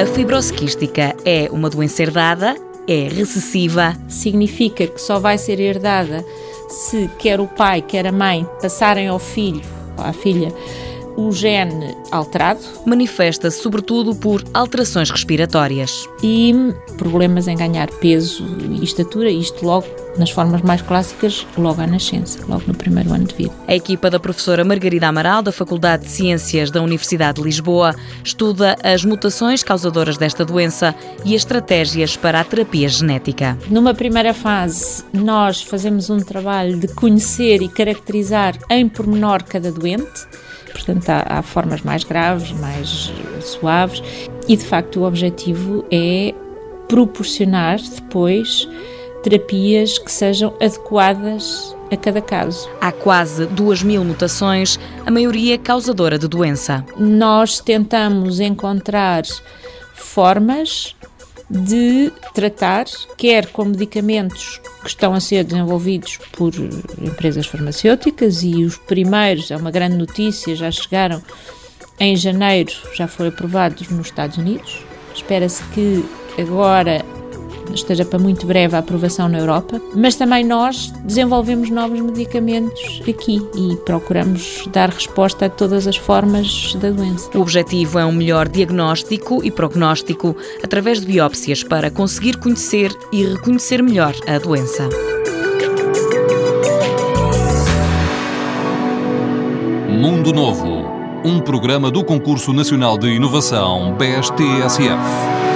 A fibrose quística é uma doença herdada, é recessiva. Significa que só vai ser herdada se quer o pai, quer a mãe passarem ao filho à filha o gene alterado. Manifesta-se sobretudo por alterações respiratórias. E problemas em ganhar peso e estatura, isto logo nas formas mais clássicas, logo à nascença, logo no primeiro ano de vida. A equipa da professora Margarida Amaral, da Faculdade de Ciências da Universidade de Lisboa, estuda as mutações causadoras desta doença e as estratégias para a terapia genética. Numa primeira fase, nós fazemos um trabalho de conhecer e caracterizar em pormenor cada doente portanto há, há formas mais graves, mais suaves, e de facto o objetivo é proporcionar depois terapias que sejam adequadas a cada caso. Há quase 2 mil mutações, a maioria causadora de doença. Nós tentamos encontrar formas de tratar, quer com medicamentos que estão a ser desenvolvidos por empresas farmacêuticas e os primeiros, é uma grande notícia, já chegaram em janeiro, já foram aprovados nos Estados Unidos. Espera-se que agora esteja para muito breve a aprovação na Europa, mas também nós desenvolvemos novos medicamentos aqui e procuramos dar resposta a todas as formas da doença. O objetivo é um melhor diagnóstico e prognóstico através de biópsias para conseguir conhecer e reconhecer melhor a doença. Mundo Novo, um programa do Concurso Nacional de Inovação BSTSF.